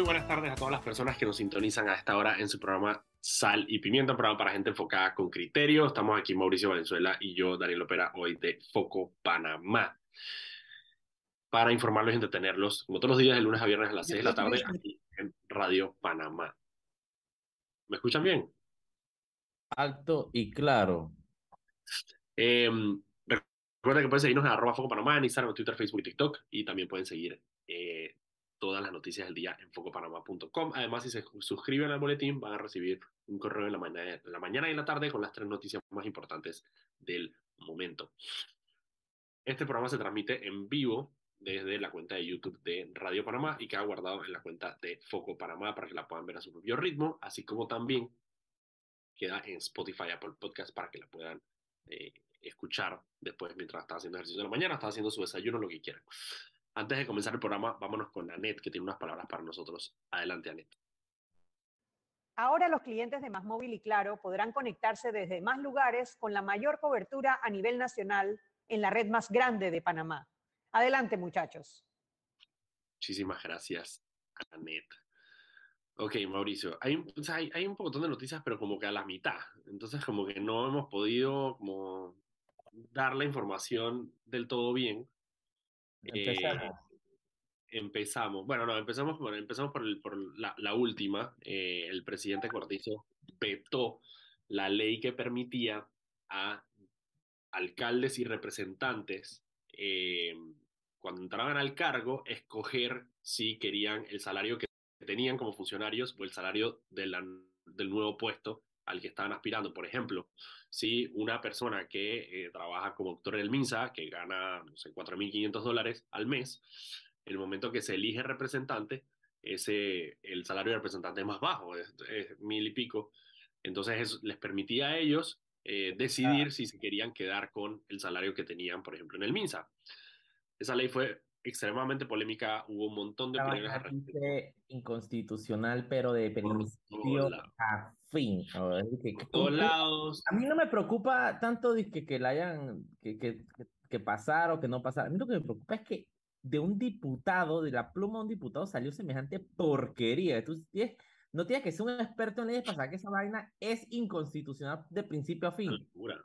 muy buenas tardes a todas las personas que nos sintonizan a esta hora en su programa Sal y Pimienta, un programa para gente enfocada con criterio. Estamos aquí Mauricio Valenzuela y yo, Daniel Opera, hoy de Foco Panamá. Para informarlos y entretenerlos, como todos los días, de lunes a viernes a las 6 de la tarde, aquí en Radio Panamá. ¿Me escuchan bien? Alto y claro. Eh, recuerden que pueden seguirnos en arroba Foco Panamá, en Instagram, Twitter, Facebook y TikTok. Y también pueden seguir eh, todas las noticias del día en focopanamá.com. Además, si se suscriben al boletín, van a recibir un correo en la, mañana, la mañana y en la tarde con las tres noticias más importantes del momento. Este programa se transmite en vivo desde la cuenta de YouTube de Radio Panamá y queda guardado en la cuenta de Foco Panamá para que la puedan ver a su propio ritmo, así como también queda en Spotify, Apple Podcast para que la puedan eh, escuchar después mientras está haciendo ejercicio de la mañana, está haciendo su desayuno, lo que quieran. Antes de comenzar el programa, vámonos con Anet, que tiene unas palabras para nosotros. Adelante, Anet. Ahora los clientes de Más Móvil y Claro podrán conectarse desde más lugares con la mayor cobertura a nivel nacional en la red más grande de Panamá. Adelante, muchachos. Muchísimas gracias, Anet. Ok, Mauricio, hay, o sea, hay, hay, un montón de noticias, pero como que a la mitad. Entonces, como que no hemos podido como dar la información del todo bien. Empezamos. Eh, empezamos. Bueno, no, empezamos por, empezamos por, el, por la, la, última. Eh, el presidente Cortizo vetó la ley que permitía a alcaldes y representantes, eh, cuando entraban al cargo, escoger si querían el salario que tenían como funcionarios o el salario de la, del nuevo puesto al que estaban aspirando. Por ejemplo, si una persona que eh, trabaja como doctor en el MINSA, que gana, no sé, 4.500 dólares al mes, en el momento que se elige representante, ese, el salario de representante es más bajo, es, es mil y pico. Entonces eso les permitía a ellos eh, decidir ah. si se querían quedar con el salario que tenían, por ejemplo, en el MINSA. Esa ley fue extremadamente polémica, hubo un montón de opiniones. Inconstitucional, pero de principio a fin. Que, que, todos lados. A mí no me preocupa tanto de que, que la hayan, que, que, que pasar o que no pasar. A mí lo que me preocupa es que de un diputado, de la pluma de un diputado, salió semejante porquería. Entonces, no tienes que ser un experto en leyes para saber que esa vaina es inconstitucional de principio a fin. Una locura.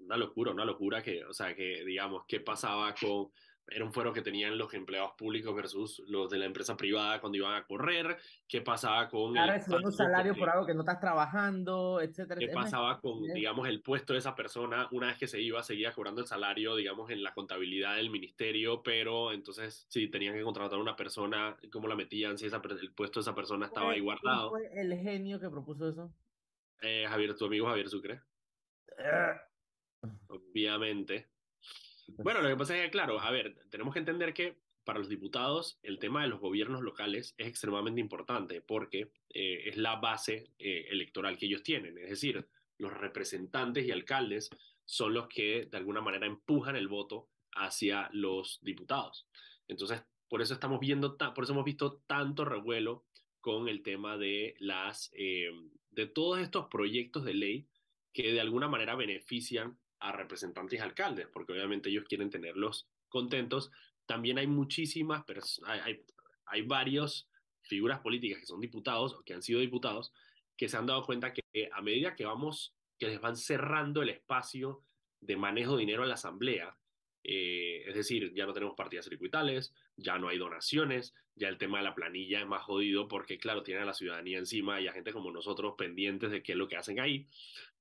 Una locura, una locura que, o sea, que digamos, ¿qué pasaba con era un fuero que tenían los empleados públicos versus los de la empresa privada cuando iban a correr, qué pasaba con... Claro, el un salario por algo que no estás trabajando, etcétera. ¿Qué pasaba con, digamos, el puesto de esa persona una vez que se iba, seguía cobrando el salario, digamos, en la contabilidad del ministerio, pero entonces si tenían que contratar a una persona, ¿cómo la metían? Si esa, el puesto de esa persona estaba ahí guardado. ¿Quién fue el genio que propuso eso? Eh, Javier, tu amigo Javier Sucre. Obviamente. Bueno, lo que pasa es que, claro, a ver, tenemos que entender que para los diputados el tema de los gobiernos locales es extremadamente importante porque eh, es la base eh, electoral que ellos tienen. Es decir, los representantes y alcaldes son los que de alguna manera empujan el voto hacia los diputados. Entonces, por eso estamos viendo, por eso hemos visto tanto revuelo con el tema de las, eh, de todos estos proyectos de ley que de alguna manera benefician a representantes y alcaldes, porque obviamente ellos quieren tenerlos contentos. También hay muchísimas, hay, hay, hay varias figuras políticas que son diputados o que han sido diputados que se han dado cuenta que a medida que vamos, que les van cerrando el espacio de manejo de dinero a la asamblea, eh, es decir, ya no tenemos partidas circuitales, ya no hay donaciones, ya el tema de la planilla es más jodido porque, claro, tienen a la ciudadanía encima y a gente como nosotros pendientes de qué es lo que hacen ahí.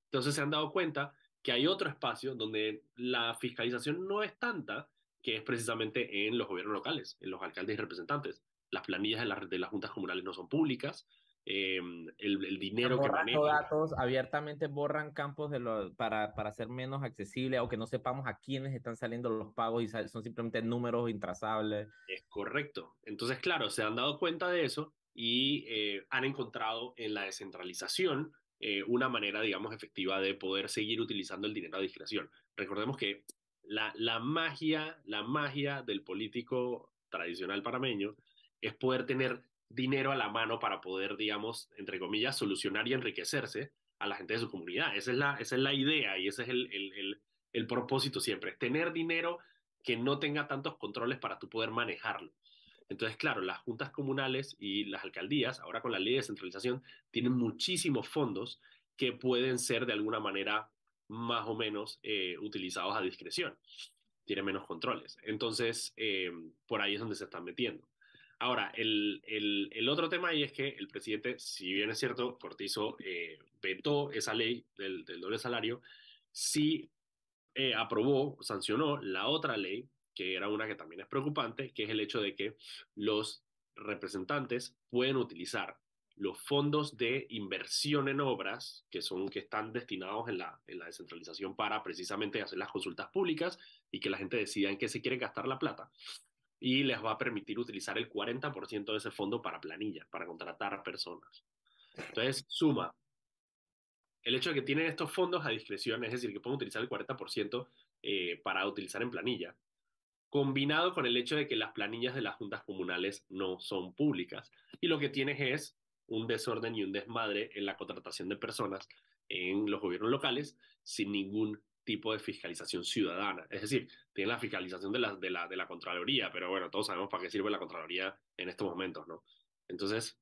Entonces se han dado cuenta que hay otro espacio donde la fiscalización no es tanta, que es precisamente en los gobiernos locales, en los alcaldes y representantes. Las planillas de, la, de las juntas comunales no son públicas, eh, el, el, dinero que manejan. datos abiertamente borran campos de lo, para, para ser menos accesible o que no sepamos a quiénes están saliendo los pagos y son simplemente números intrazables. Es correcto. Entonces, claro, se han dado cuenta de eso y eh, han encontrado en la descentralización eh, una manera, digamos, efectiva de poder seguir utilizando el dinero a discreción. Recordemos que la, la magia, la magia del político tradicional parameño es poder tener dinero a la mano para poder, digamos, entre comillas, solucionar y enriquecerse a la gente de su comunidad. Esa es la, esa es la idea y ese es el, el, el, el propósito siempre, tener dinero que no tenga tantos controles para tú poder manejarlo. Entonces, claro, las juntas comunales y las alcaldías, ahora con la ley de descentralización, tienen muchísimos fondos que pueden ser de alguna manera más o menos eh, utilizados a discreción. Tienen menos controles. Entonces, eh, por ahí es donde se están metiendo. Ahora, el, el, otro tema ahí es que el presidente, si bien es cierto, Cortizo eh, vetó esa ley del, del, doble salario, sí aprobó, sancionó la otra ley, que era una que también es preocupante, que es el hecho de que los representantes pueden utilizar los fondos de inversión en obras, que son que están destinados en la, en la descentralización para precisamente hacer las consultas públicas y que la gente decida en qué se quiere gastar la plata y les va a permitir utilizar el 40% de ese fondo para planillas, para contratar personas. Entonces, suma el hecho de que tienen estos fondos a discreción, es decir, que pueden utilizar el 40% eh, para utilizar en planilla, combinado con el hecho de que las planillas de las juntas comunales no son públicas. Y lo que tienes es un desorden y un desmadre en la contratación de personas en los gobiernos locales sin ningún tipo de fiscalización ciudadana. Es decir, tiene la fiscalización de la Contraloría, pero bueno, todos sabemos para qué sirve la Contraloría en estos momentos, ¿no? Entonces,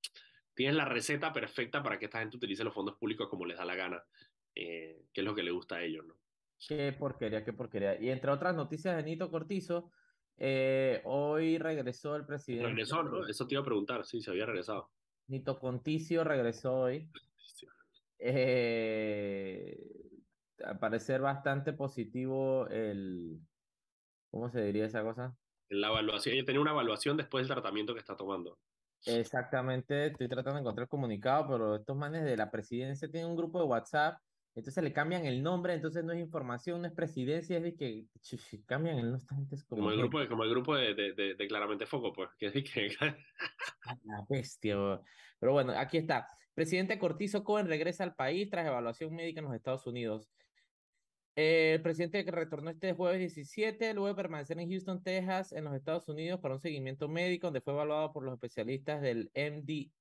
tienes la receta perfecta para que esta gente utilice los fondos públicos como les da la gana, eh, que es lo que le gusta a ellos, ¿no? Qué porquería, qué porquería. Y entre otras noticias de Nito Cortizo, eh, hoy regresó el presidente. Regresó, ¿no? Eso te iba a preguntar, sí, se había regresado. Nito Conticio regresó hoy. Eh, al parecer bastante positivo el, ¿cómo se diría esa cosa? La evaluación, ella tenía una evaluación después del tratamiento que está tomando. Exactamente, estoy tratando de encontrar el comunicado, pero estos manes de la presidencia tienen un grupo de WhatsApp, entonces le cambian el nombre, entonces no es información, no es presidencia, es de que cambian el nombre. Como, como, el grupo, de, como el grupo de, de, de, Claramente Foco, pues, que que... La bestia, pero bueno, aquí está. Presidente Cortizo Cohen regresa al país tras evaluación médica en los Estados Unidos. El presidente que retornó este jueves 17, luego de permanecer en Houston, Texas, en los Estados Unidos, para un seguimiento médico, donde fue evaluado por los especialistas del MD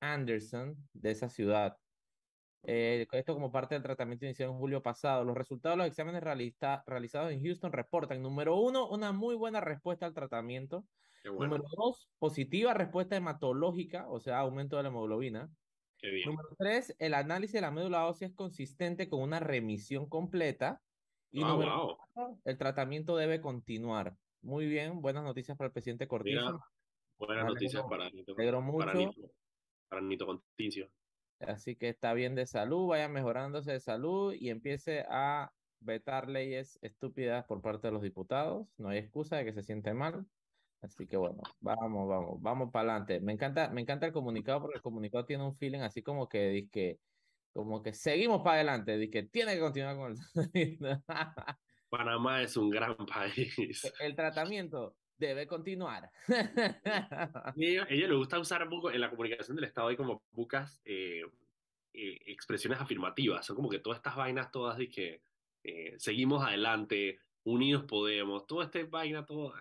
Anderson de esa ciudad. Eh, esto como parte del tratamiento iniciado en julio pasado. Los resultados de los exámenes realizados en Houston reportan, número uno, una muy buena respuesta al tratamiento. Número dos, positiva respuesta hematológica, o sea, aumento de la hemoglobina. Número tres, el análisis de la médula ósea es consistente con una remisión completa. Y ah, número cuatro, el tratamiento debe continuar. Muy bien, buenas noticias para el presidente Cortizo. buenas noticias para Nito, mucho. para Nito, Así que está bien de salud, vaya mejorándose de salud y empiece a vetar leyes estúpidas por parte de los diputados. No hay excusa de que se siente mal. Así que bueno, vamos, vamos, vamos para adelante. Me encanta, me encanta el comunicado porque el comunicado tiene un feeling así como que que como que seguimos para adelante, que tiene que continuar con el Panamá es un gran país. El tratamiento debe continuar. a ella, le gusta usar en la comunicación del Estado hay como pocas eh, eh, expresiones afirmativas, son como que todas estas vainas todas de que eh, seguimos adelante, unidos podemos, toda esta vaina, todo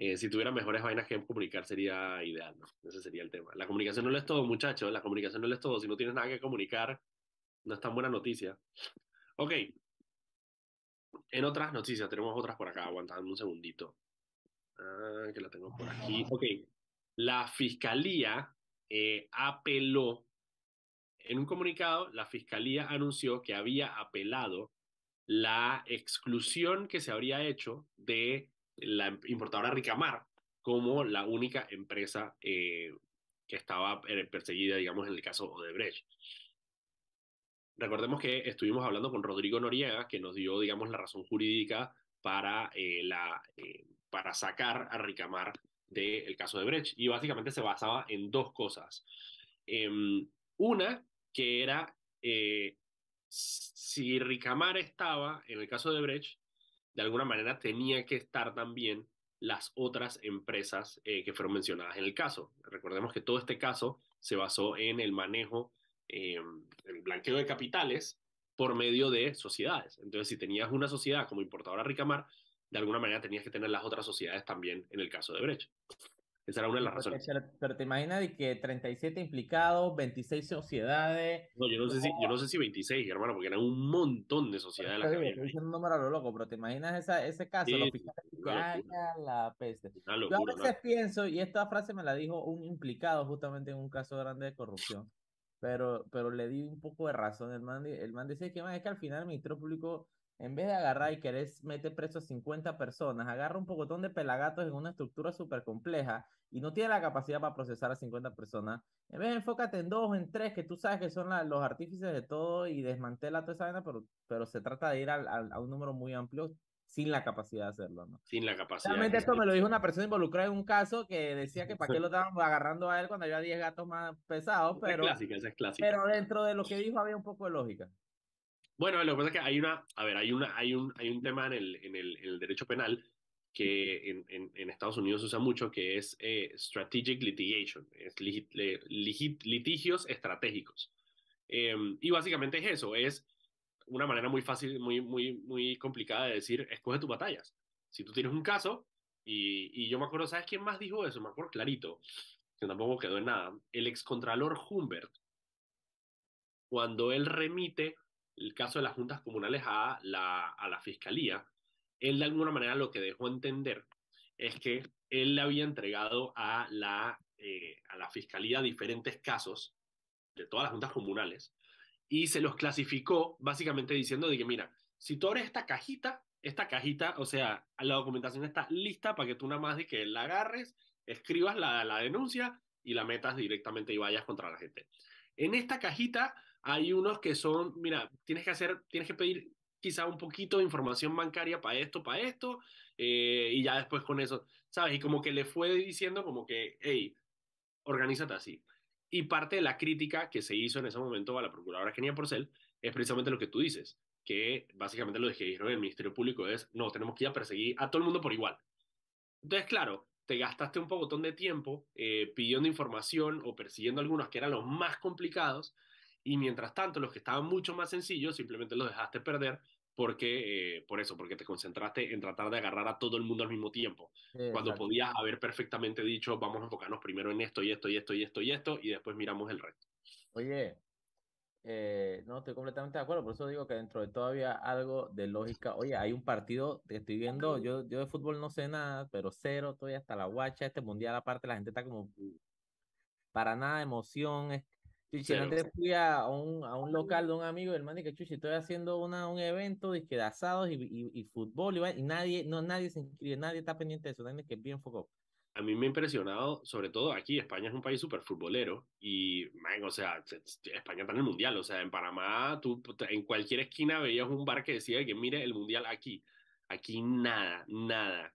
eh, si tuviera mejores vainas que comunicar sería ideal, ¿no? Ese sería el tema. La comunicación no lo es todo, muchachos, la comunicación no lo es todo. Si no tienes nada que comunicar, no es tan buena noticia. Ok. En otras noticias, tenemos otras por acá, aguantando un segundito. Ah, que la tengo por aquí. Ok. La fiscalía eh, apeló. En un comunicado, la fiscalía anunció que había apelado la exclusión que se habría hecho de la importadora Ricamar como la única empresa eh, que estaba eh, perseguida, digamos, en el caso Odebrecht. Recordemos que estuvimos hablando con Rodrigo Noriega, que nos dio, digamos, la razón jurídica para, eh, la, para sacar a Ricamar del caso de Brecht. Y básicamente se basaba en dos cosas. Em, una, que era si Ricamar estaba en el caso de Brecht, de alguna manera tenía que estar también las otras empresas eh, que fueron mencionadas en el caso. Recordemos que todo este caso se basó en el manejo, eh, el blanqueo de capitales por medio de sociedades. Entonces, si tenías una sociedad como importadora Ricamar, de alguna manera tenías que tener las otras sociedades también en el caso de Brecht. Esa era una de las Pero, razones. pero- pero te imaginas de que 37 implicados, 26 sociedades. No, yo no sé si, yo no sé si 26, hermano, porque eran un montón de sociedades ahí. diciendo un número a lo loco, pero te imaginas esa, ese caso, Sí, los sí, fiscales sí, dicen, una "Ay, locura. la peste. Una Yo a locura, veces una- pienso, y esta frase me la dijo un implicado justamente en un caso grande de corrupción, pero, pero le di un poco de razón. El man, el man dice que, man, es que al final el Ministerio Público, en vez de agarrar y querer meter preso a 50 personas, agarra un pocotón de pelagatos en una estructura súper compleja y no tiene la capacidad para procesar a 50 personas. En vez de enfócate en dos en tres, que tú sabes que son la- los artífices de todo y desmantela toda esa vaina, pero, pero se trata de ir al- al- a un número muy amplio sin la capacidad de hacerlo, ¿no? sin la capacidad. Realmente esto me lo dijo una persona involucrada en un caso que decía que para qué lo estaban agarrando a él cuando había 10 gatos más pesados, Esa es pero, clásica, esa es clásica. pero dentro de lo que dijo había un poco de lógica. Bueno, lo que pasa es que hay una, a ver, hay una, hay un, hay un tema en el, en el, en el derecho penal que en, en, en Estados Unidos se usa mucho, que es eh, strategic litigation, es litigios estratégicos. Eh, y básicamente es eso, es una manera muy fácil, muy, muy, muy complicada de decir, escoge tus batallas. Si tú tienes un caso, y, y yo me acuerdo, ¿sabes quién más dijo eso? Me acuerdo clarito, que tampoco quedó en nada, el excontralor Humbert, cuando él remite el caso de las juntas comunales a la, a la fiscalía, él de alguna manera lo que dejó entender es que él le había entregado a la, eh, a la fiscalía diferentes casos de todas las juntas comunales y se los clasificó básicamente diciendo de que, mira, si tú abres esta cajita, esta cajita, o sea, la documentación está lista para que tú nada más de que la agarres, escribas la, la denuncia y la metas directamente y vayas contra la gente. En esta cajita hay unos que son, mira, tienes que hacer, tienes que pedir quizá un poquito de información bancaria para esto, para esto, eh, y ya después con eso, ¿sabes? Y como que le fue diciendo como que, hey, organízate así. Y parte de la crítica que se hizo en ese momento a la procuradora Kenia Porcel es precisamente lo que tú dices, que básicamente lo que dijeron el Ministerio Público es, no, tenemos que ir perseguir a todo el mundo por igual. Entonces, claro, te gastaste un pocotón de tiempo eh, pidiendo información o persiguiendo algunos que eran los más complicados, y mientras tanto los que estaban mucho más sencillos simplemente los dejaste perder porque, eh, por eso, porque te concentraste en tratar de agarrar a todo el mundo al mismo tiempo cuando podías haber perfectamente dicho, vamos a enfocarnos primero en esto y esto y esto y esto y esto, y después miramos el resto. Oye, eh, no estoy completamente de acuerdo, por eso digo que dentro de todo había algo de lógica. Oye, hay un partido que estoy viendo, yo, yo de fútbol no sé nada, pero cero, estoy hasta la guacha, este mundial aparte, la gente está como para nada emoción. Es... Chuchi, Cero. antes fui a un, a un local de un amigo el man dice, Chuchi, estoy haciendo una, un evento de asados y, y, y fútbol y, y nadie, no, nadie se inscribe, nadie está pendiente de eso, nadie que es bien foco. A mí me ha impresionado, sobre todo aquí, España es un país súper futbolero y, man, o sea, se- se- España está en el Mundial, o sea, en Panamá, tú en cualquier esquina veías un bar que decía que mire el Mundial aquí. Aquí nada, nada.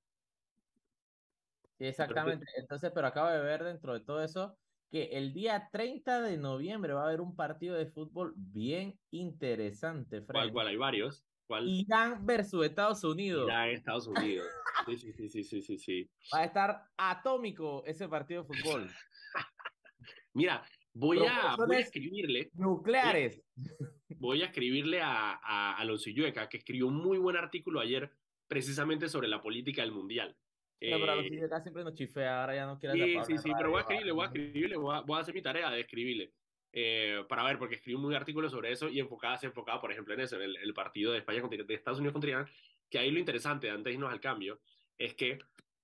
Sí, exactamente. Entonces, pero acabo de ver dentro de todo eso que el día 30 de noviembre va a haber un partido de fútbol bien interesante, ¿Cuál, Fred. cuál? Hay varios. ¿Cuál? Irán versus Estados Unidos. Irán, Estados Unidos. Sí, sí, sí, sí, sí, sí, sí. Va a estar atómico ese partido de fútbol. Mira, voy a, voy a escribirle, Nucleares. voy a escribirle a, a Alonso Illueca, que escribió un muy buen artículo ayer precisamente sobre la política del Mundial. No, pero a los Eh, acá siempre nos chifea, ahora ya no quiere Sí, sí, sí, pero voy a escribirle, voy a escribirle, voy a, voy a hacer mi tarea de escribirle. eh, para ver, porque escribió un artículo sobre eso y enfocada, se enfocaba, por ejemplo, en eso, en el, el partido de España contra de Estados Unidos contra Irán, que ahí lo interesante, antes de irnos al cambio, es que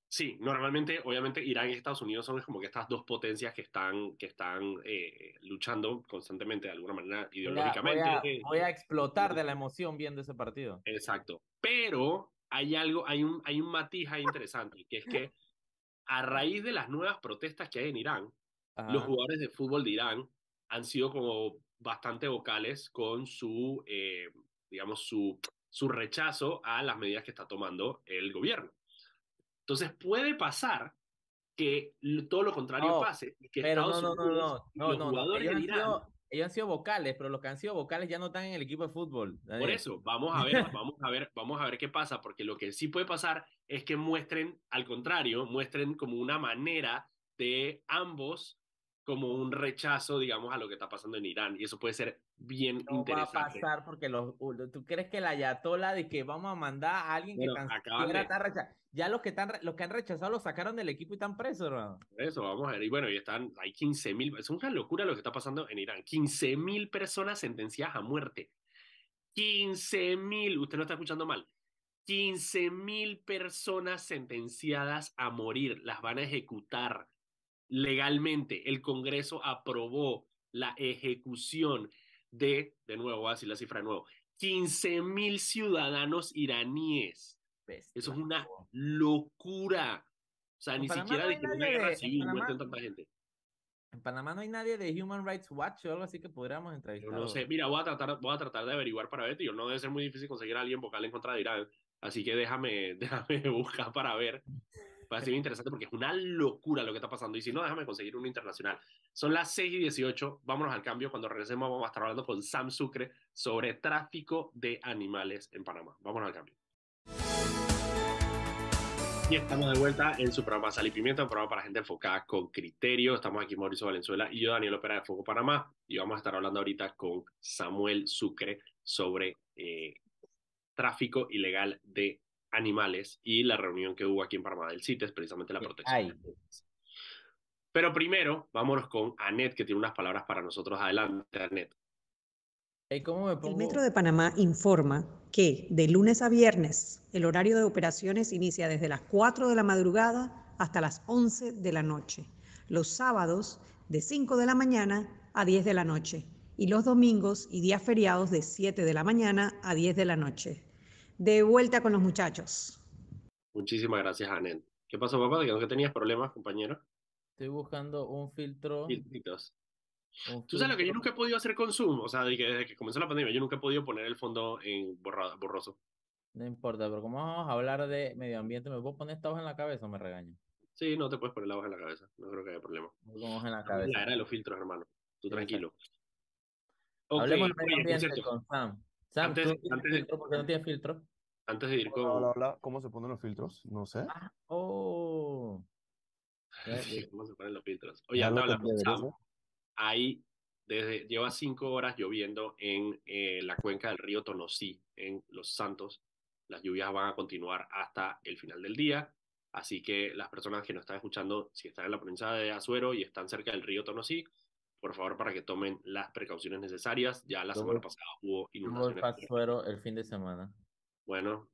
sí, normalmente, obviamente, Irán y Estados Unidos son como que estas dos potencias que están, que están eh, luchando constantemente de alguna manera Hay algo, hay un, hay un matiz ahí interesante, que es que a raíz de las nuevas protestas que hay en Irán, los jugadores de fútbol de Irán han sido como bastante vocales con su, eh, digamos, su, su rechazo a las medidas que está tomando el gobierno. Entonces puede pasar que todo lo contrario No, pase, que Pero no, Estados no, no, Unidos no, no, los no, no. de Irán, sido, ellos han sido vocales, pero los que han sido vocales ya no están en el equipo de fútbol. por eso, vamos a ver, vamos a ver, vamos a ver qué pasa, porque lo que sí puede pasar es que muestren, al contrario, muestren como una manera de ambos como un rechazo, digamos, a lo que está pasando en Irán. Y eso puede ser bien No va a interesante. pasar porque los, ¿tú crees que la ayatola de que vamos a mandar a alguien Bueno, que tan acaban siquiera de- está recha- Ya los que, están, los que han rechazado los sacaron del equipo y están presos, hermano. Eso, vamos a ver. Y bueno, y están, hay 15 mil, es una locura lo que está pasando en Irán. 15 mil personas sentenciadas a muerte. 15 mil, usted no está escuchando mal. 15 mil personas sentenciadas a morir, las van a ejecutar legalmente. El Congreso aprobó la ejecución de, de nuevo, voy a decir la cifra de nuevo, 15 mil ciudadanos iraníes. Bestia. Eso es una locura. O sea, En ni Panamá siquiera no de que una guerra civil Panamá- muerten tanta gente. En Panamá no hay nadie de Human Rights Watch o algo así que podríamos entrevistar. no sé. Mira, voy a tratar, voy a tratar de averiguar para ver, tío. No debe ser muy difícil conseguir a alguien vocal en contra de Irán. Así que déjame, déjame buscar para ver. A ser interesante porque es una locura lo que está pasando. Y si no, déjame conseguir uno internacional. Son las 6 y 18. Vámonos al cambio. Cuando regresemos, vamos a estar hablando con Sam Sucre sobre tráfico de animales en Panamá. Vámonos al cambio. Y estamos de vuelta en su programa Sal y Pimienta, un programa para gente enfocada con criterio. Estamos aquí Mauricio Valenzuela y yo, Daniel Opera de Foco Panamá. Y vamos a estar hablando ahorita con Samuel Sucre sobre eh, tráfico ilegal de animales y la reunión que hubo aquí en Panamá del CITES, precisamente la protección. animales. Pero primero, vámonos con Anet, que tiene unas palabras para nosotros. Adelante, Anet. ¿Cómo me pongo? El Metro de Panamá informa que de lunes a viernes el horario de operaciones inicia desde las 4 de la madrugada hasta las 11 de la noche. Los sábados de 5 de la mañana a 10 de la noche y los domingos y días feriados de 7 de la mañana a 10 de la noche. De vuelta con los muchachos. Muchísimas gracias, Anet. ¿Qué pasó, papá? ¿De que tenías problemas, compañero? Estoy buscando un filtro. Filtritos. un Tú sabes lo que yo nunca he podido hacer con Zoom, o sea, que desde que comenzó la pandemia, yo nunca he podido poner el fondo en borra- borroso. No importa, pero como vamos a hablar de medio ambiente, ¿me puedo poner esta hoja en la cabeza o me regañan? Sí, no te puedes poner la hoja en la cabeza, no creo que haya problema. Hoja en la en La cabeza. era de los filtros, hermano. Tú Sí, tranquilo. Hablemos de medio ambiente con Sam. Sam, antes- ¿tú antes de- filtro? ¿Por qué no tienes filtro? antes de ir con... Hola, hola, hola. ¿Cómo se ponen los filtros? No sé. Ah, oh. Sí. ¿Cómo se ponen los filtros? Oye, anda hablando, Sam, hay, desde, lleva cinco horas lloviendo en eh, la cuenca del río Tonosí, en Los Santos. Las lluvias van a continuar hasta el final del día, así que las personas que nos están escuchando, si están en la provincia de Azuero y están cerca del río Tonosí, por favor, para que tomen las precauciones necesarias. Ya la semana pasada hubo inundaciones. Suero el fin de semana. Bueno,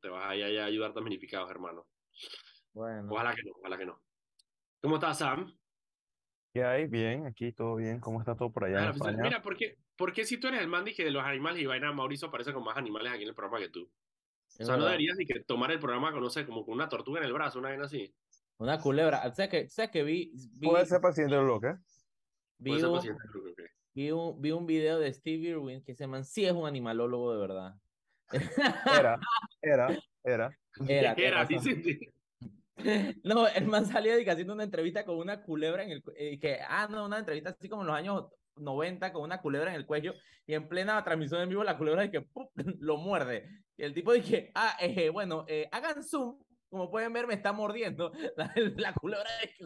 te vas a ir a ayudar a damnificados, hermano. Bueno. Ojalá que no, ojalá que no. ¿Cómo estás, Sam? ¿Qué hay? Bien, aquí todo bien. ¿Cómo está todo por allá en pues, España? Mira, ¿por qué, por qué si tú eres el man que de los animales y vaina, Mauricio aparece con más animales aquí en el programa que tú? O sea, no verdad. deberías ni que tomar el programa con, no sé, como con una tortuga en el brazo, una vaina así. Una culebra. O sea que, o sea que vi, vi, Puede ser paciente del bloque. Vi un, que- vi un, vi un video de Steve Irwin que ese man sí es un animalólogo de verdad. Era, era, era. Era, Era, razón. sí, sí, sí. No, el man salía de haciendo una entrevista con una culebra en el eh, que ah no, una entrevista así como en los años 90 con una culebra en el cuello y en plena transmisión en vivo la culebra de que ¡pum! lo muerde. Y el tipo dice, ah, eh, bueno, eh, hagan zoom, como pueden ver me está mordiendo la, la culebra de que-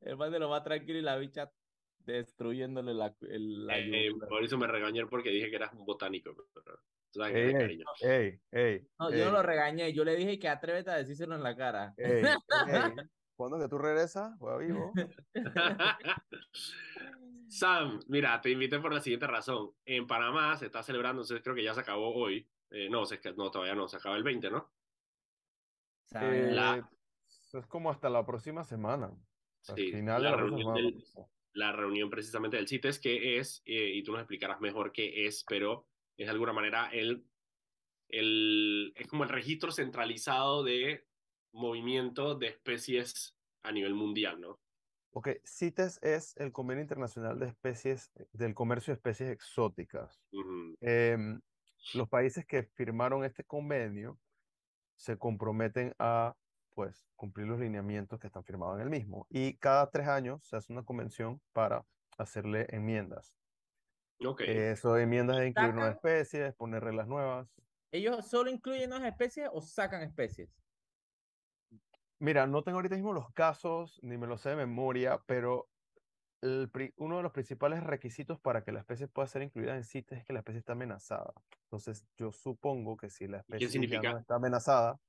el man de lo más tranquilo y la bicha destruyéndole la, el, la Eh, yugular. Mauricio me regañó porque dije que eras un botánico. Pero, tú sabes que Ey, ey, cariño. ey, ey, No, ey, yo no lo regañé, yo le dije que atrévete a decírselo en la cara. ey, ey. ¿Cuándo que tú regresas? Juega vivo. Sam, mira, te invité por la siguiente razón. En Panamá se está celebrando, entonces creo que ya se acabó hoy. Eh, no, se, no, todavía no, se acaba el 20, ¿no? Eh, es como hasta la próxima semana. Al Sí, final la la reunión del- la reunión precisamente del CITES, que es, eh, y tú nos explicarás mejor qué es, pero es de alguna manera el, el, es como el registro centralizado de movimiento de especies a nivel mundial, ¿no? Ok, CITES es el Convenio Internacional de Especies, del Comercio de Especies Exóticas. Em, los países que firmaron este convenio se comprometen a pues cumplir los lineamientos que están firmados en el mismo. Y cada tres años se hace una convención para hacerle enmiendas. Ok. Eso de enmiendas es incluir nuevas especies, poner reglas nuevas. ¿Ellos solo incluyen nuevas especies o sacan especies? Mira, no tengo ahorita mismo los casos, ni me los sé de memoria, pero el uno de los principales requisitos para que la especie pueda ser incluida en CITES es que la especie está amenazada. Entonces, yo supongo que si la ¿Y especie qué ya no significa? está amenazada,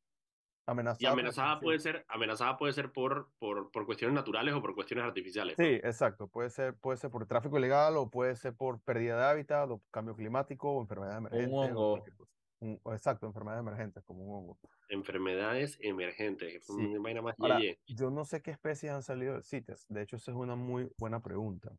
amenazada, por amenazada puede ser, amenazada puede ser por, por, por cuestiones naturales o por cuestiones artificiales, ¿no? Sí, exacto. Puede ser, puede ser por tráfico ilegal o puede ser por pérdida de hábitat o cambio climático o enfermedades Un emergentes. o hongo. cualquier cosa. Un- exacto, enfermedades emergentes como un hongo. Enfermedades emergentes, que fue Sí. una vaina más Ahora, yeye. yo no sé qué especies han salido del CITES. De hecho, esa es una muy buena pregunta.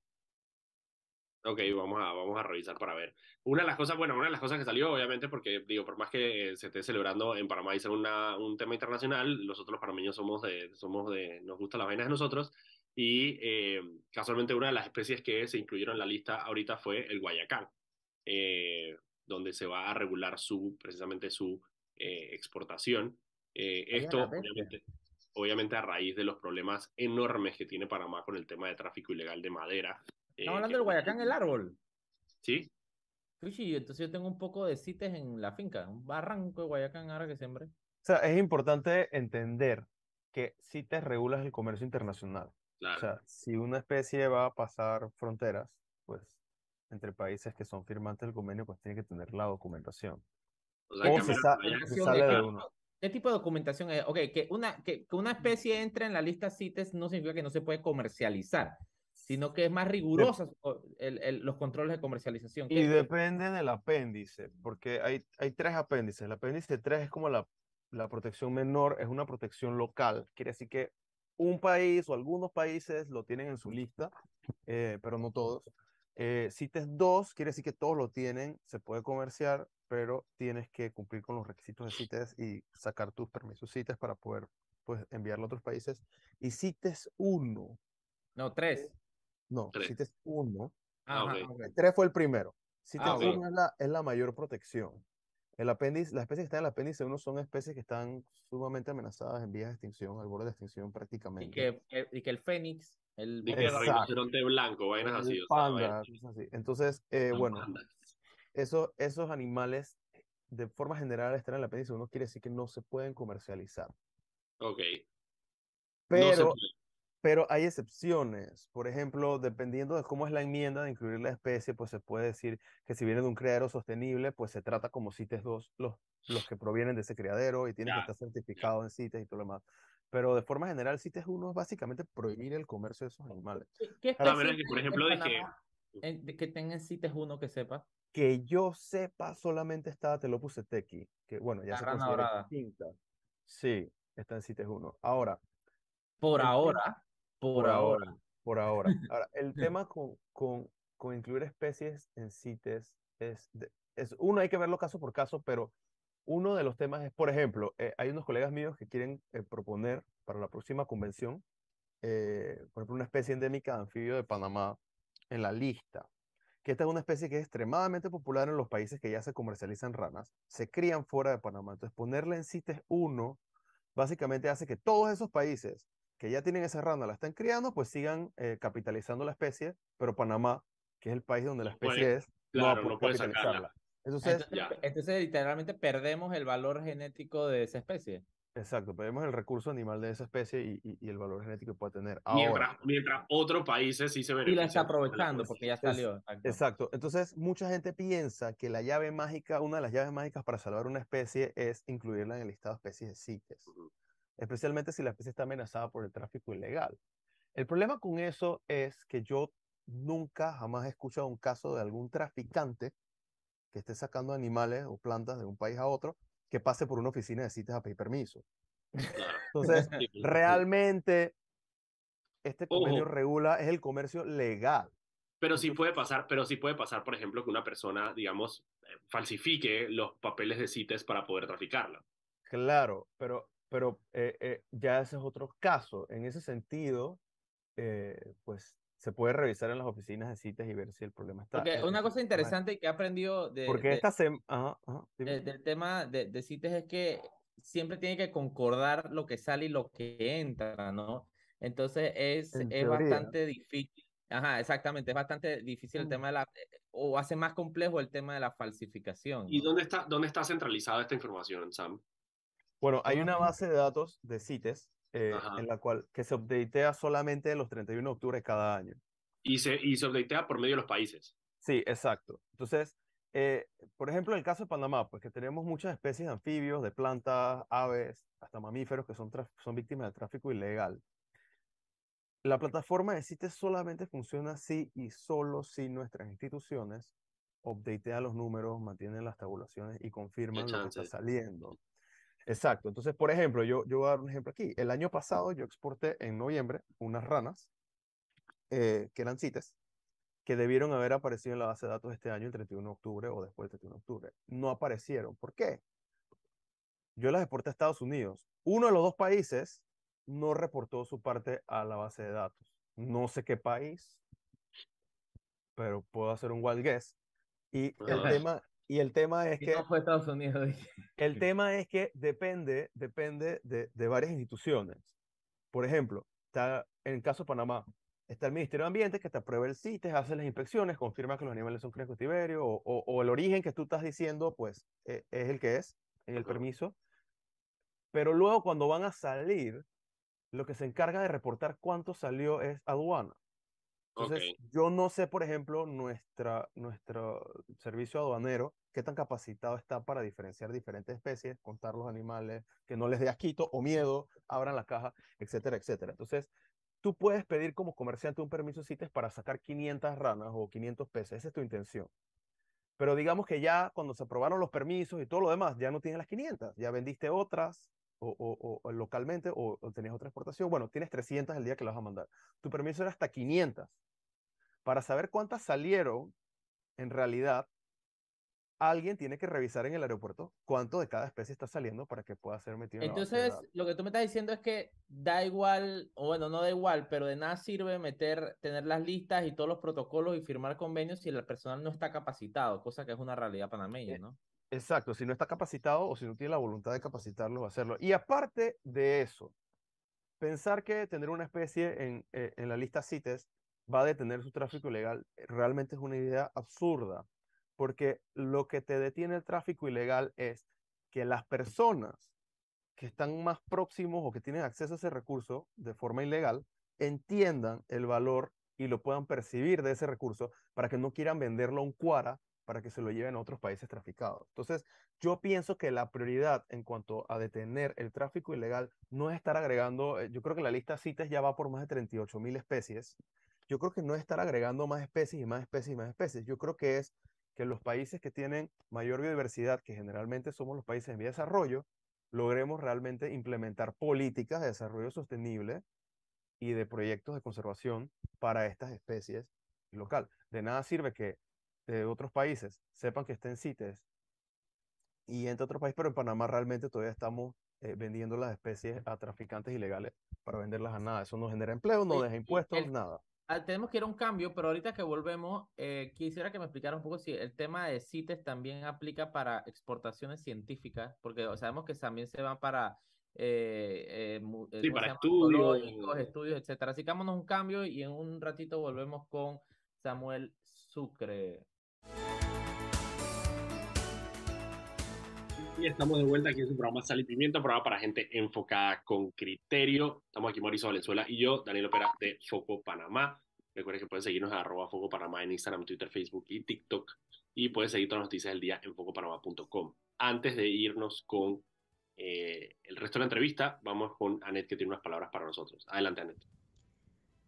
Ok, vamos a, vamos a revisar para ver. Una de las cosas, bueno, una de las cosas que salió, obviamente, porque digo, por más que se esté celebrando en Panamá y sea una, un tema internacional, nosotros los panameños somos de, somos de, nos gustan las vainas de nosotros, y eh, casualmente una de las especies que se incluyeron en la lista ahorita fue el guayacán, eh, donde se va a regular su, precisamente su eh, exportación. Eh, esto, obviamente, obviamente, a raíz de los problemas enormes que tiene Panamá con el tema de tráfico ilegal de madera. Eh, Estamos hablando que- del Guayacán, el árbol. Sí, Uy, entonces yo tengo un poco de cites en la finca, un barranco de Guayacán ahora que sembré. O sea, es importante entender que CITES regula el comercio internacional. O claro. sea, si una especie va a pasar fronteras, pues entre países que son firmantes del convenio, pues tiene que tener la documentación. O sea, O sa- sale de de qué uno. ¿Qué tipo de documentación es? Ok, que una, que, que una especie entre en la lista CITES no significa que no se puede comercializar, sino que es más rigurosa o- el- el- los controles de comercialización. Y ¿Qué- depende del apéndice, porque hay, hay tres apéndices. El apéndice 3 es como la, la protección menor, es una protección local. Quiere decir que un país o algunos países lo tienen en su lista, eh, pero no todos. Eh, CITES 2 quiere decir que todos lo tienen, se puede comerciar, pero tienes que cumplir con los requisitos de CITES y sacar tus permisos CITES para poder pues, enviarlo a otros países. Y CITES 1, No, tres. No, Tres. CITES 1 Ah, Ajá, ok. ok. el 3 fue el primero. CITES Ah, ok. 1 es la, es la mayor protección. El apéndice, las especies que están en el apéndice 1 son especies que están sumamente amenazadas en vías de extinción, al borde de extinción Y prácticamente. que, el- y que el fénix, el que rinoceronte blanco, vainas así. o panda. Entonces, eh, bueno, eso, esos animales, de forma general, estar en el apéndice 1 quiere decir que no se pueden comercializar. Ok. No se Pero, puede. Pero hay excepciones. Por ejemplo, dependiendo de cómo es la enmienda de incluir la especie, pues se puede decir que si viene de un criadero sostenible, pues se trata como CITES 2 los, los que provienen de ese criadero y tienen que estar certificados en CITES y todo lo demás. Pero de forma general, CITES 1 es básicamente prohibir el comercio de esos animales. ¿Qué, Ahora, que, por ejemplo, de que- de que tenga CITES uno que sepa? Que yo sepa, solamente está Telopus eteki, que bueno, ya La se considera extinta. Sí, está en CITES 1. Ahora, Por tema- ahora, por, por ahora. ahora, por ahora. Ahora, el tema con, con, con incluir especies en CITES es, es, uno, hay que verlo caso por caso, pero uno de los temas es, por ejemplo, eh, hay unos colegas míos que quieren eh, proponer para la próxima convención, eh, por ejemplo, una especie endémica de anfibio de Panamá en la lista, que esta es una especie que es extremadamente popular en los países que ya se comercializan ranas, se crían fuera de Panamá. Entonces, ponerla en CITES 1 básicamente hace que todos esos países que ya tienen esa rana, la están criando, pues sigan eh, capitalizando la especie, pero Panamá, que es el país donde la especie es, no va a claro, poder no puede capitalizarla. Entonces, Entonces, entonces, literalmente perdemos el valor genético de esa especie. exacto, pedimos el recurso animal de esa especie y, y- y el valor genético que puede tener. Ahora, Mientras, mientras otros países sí se Y la benefician. está la aprovechando porque ya Es- salió. exacto. Exacto. Entonces, mucha gente piensa que la llave mágica, una de las llaves mágicas para salvar una especie es incluirla en el listado de especies de CITES. Especialmente si la especie está amenazada por el tráfico ilegal. El problema con eso es que yo nunca jamás he escuchado un caso de algún traficante que esté sacando animales o plantas de un país a otro que pase por una oficina de CITES a pedir permiso. Entonces, realmente, este convenio Ojo. regula es el comercio legal. Pero sí puede pasar, pero sí puede pasar, por ejemplo, que una persona, digamos, eh, falsifique los papeles de CITES para poder traficarla. Claro, pero, pero eh, eh, ya ese es otro caso. En ese sentido, eh, pues se puede revisar en las oficinas de CITES y ver si el problema está. Porque una cosa interesante que he aprendido de, Porque de- esta semana. Ajá, ajá, dime. de- del tema de, de CITES es que siempre tiene que concordar lo que sale y lo que entra, ¿no? Entonces es, En es bastante difícil. Ajá, exactamente, es bastante difícil el Mm. tema de la, o hace más complejo el tema de la falsificación, ¿Y dónde está, dónde está centralizada esta información, Sam? Bueno, hay Todas una base de datos de CITES eh, en la cual que se updatea solamente los 31 de octubre cada año. Y se, y se updatea por medio de los países. Sí, exacto. Entonces, eh, por ejemplo, en el caso de Panamá, pues que tenemos muchas especies de anfibios, de plantas, aves, hasta mamíferos que son, son víctimas de tráfico ilegal. La plataforma de CITES solamente funciona si y solo si nuestras instituciones updatean los números, mantienen las tabulaciones y confirman lo que está saliendo. Exacto. Entonces, por ejemplo, yo, yo voy a dar un ejemplo aquí. El año pasado yo exporté en noviembre unas ranas eh, que eran CITES que debieron haber aparecido en la base de datos este año, el 31 de octubre o después del 31 de octubre. No aparecieron. ¿Por qué? Yo las exporté a Estados Unidos. Uno de los dos países no reportó su parte a la base de datos. No sé qué país, pero puedo hacer un wild guess. Y el tema, y el tema es Y que no fue Estados Unidos. dije. el tema es que depende, depende de, de varias instituciones. Por ejemplo, está en el caso de Panamá, está el Ministerio de Ambiente que te aprueba el CITES, hace las inspecciones, confirma que los animales son crías cautiverio o, o- o el origen que tú estás diciendo, pues eh, es el que es en el permiso. Pero luego cuando van a salir, lo que se encarga de reportar cuánto salió es aduana. Entonces, yo no sé, por ejemplo, nuestro servicio aduanero, qué tan capacitado está para diferenciar diferentes especies, contar los animales, que no les dé asquito o miedo, abran la caja, etcétera, etcétera. Entonces, tú puedes pedir como comerciante un permiso CITES para sacar 500 ranas o 500 peces, esa es tu intención. Pero digamos que ya cuando se aprobaron los permisos y todo lo demás, ya no tienes las 500, ya vendiste otras o localmente o, o tenías otra exportación. Bueno, tienes 300 el día que las vas a mandar. Tu permiso era hasta 500. Para saber cuántas salieron, en realidad, alguien tiene que revisar en el aeropuerto cuánto de cada especie está saliendo para que pueda ser metido en Entonces, datos. lo que tú me estás diciendo es que da igual, o bueno, no da igual, pero de nada sirve meter, tener las listas y todos los protocolos y firmar convenios si el personal no está capacitado, cosa que es una realidad panameña, Eh, ¿no? Exacto, si no está capacitado o si no tiene la voluntad de capacitarlo, va a hacerlo. Y aparte de eso, pensar que tener una especie en, eh, en la lista CITES va a detener su tráfico ilegal eh, realmente es una idea absurda, porque lo que te detiene el tráfico ilegal es que las personas que están más próximos o que tienen acceso a ese recurso de forma ilegal entiendan el valor y lo puedan percibir de ese recurso para que no quieran venderlo a un cuara para que se lo lleven a otros países traficados. Entonces, yo pienso que la prioridad en cuanto a detener el tráfico ilegal no es estar agregando, eh, yo creo que la lista CITES ya va por más de 38 mil especies. Yo creo que no es estar agregando más especies y más especies y más especies. Yo creo que es que los países que tienen mayor biodiversidad, que generalmente somos los países en vía de desarrollo, logremos realmente implementar políticas de desarrollo sostenible y de proyectos de conservación para estas especies local. De nada sirve que de otros países sepan que estén CITES y entre otros países, pero en Panamá realmente todavía estamos eh, vendiendo las especies a traficantes ilegales para venderlas a nada. Eso no genera empleo, no deja impuestos, el- nada. Ah, tenemos que ir a un cambio, pero ahorita que volvemos, eh, quisiera que me explicara un poco si el tema de CITES también aplica para exportaciones científicas, porque sabemos que también se van para, eh, eh, mu- eh, Sí, ¿cómo se para estudios. estudios, etcétera. Así que vámonos un cambio y en un ratito volvemos con Samuel Sucre. Y estamos de vuelta aquí en su programa Sal y Pimienta, programa para gente enfocada con criterio. Estamos aquí Mauricio Valenzuela y yo, Daniel Opera de Foco Panamá. Recuerden que pueden seguirnos a Foco Panamá en Instagram, Twitter, Facebook y TikTok. Y pueden seguir todas las noticias del día en focopanamá.com. Antes de irnos con eh, el resto de la entrevista, vamos con Anet que tiene unas palabras para nosotros. Adelante, Anet.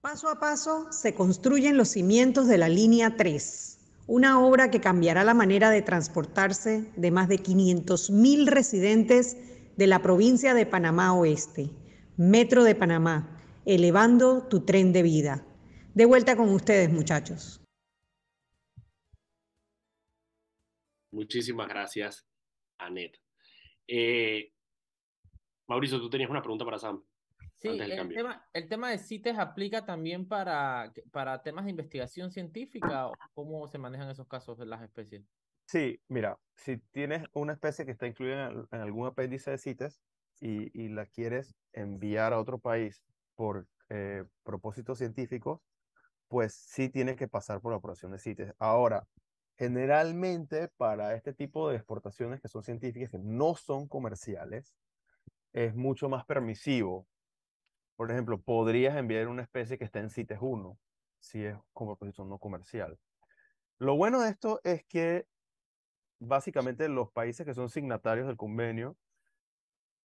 Paso a paso se construyen los cimientos de la línea 3, una obra que cambiará la manera de transportarse de más de 500.000 residentes de la provincia de Panamá Oeste. Metro de Panamá, elevando tu tren de vida. De vuelta con ustedes, muchachos. Muchísimas gracias, Anet. Eh, Mauricio, tú tenías una pregunta para Sam. Sí, el tema, el tema de CITES aplica también para, para temas de investigación científica, cómo se manejan esos casos de las especies. Sí, mira, si tienes una especie que está incluida en, al- en algún apéndice de CITES y, y la quieres enviar a otro país por eh, propósitos científicos, pues sí tiene que pasar por la aprobación de CITES. Ahora, generalmente para este tipo de exportaciones que son científicas, que no son comerciales, es mucho más permisivo por ejemplo, podrías enviar una especie que está en CITES 1, si es como propósito no comercial. Lo bueno de esto es que básicamente los países que son signatarios del convenio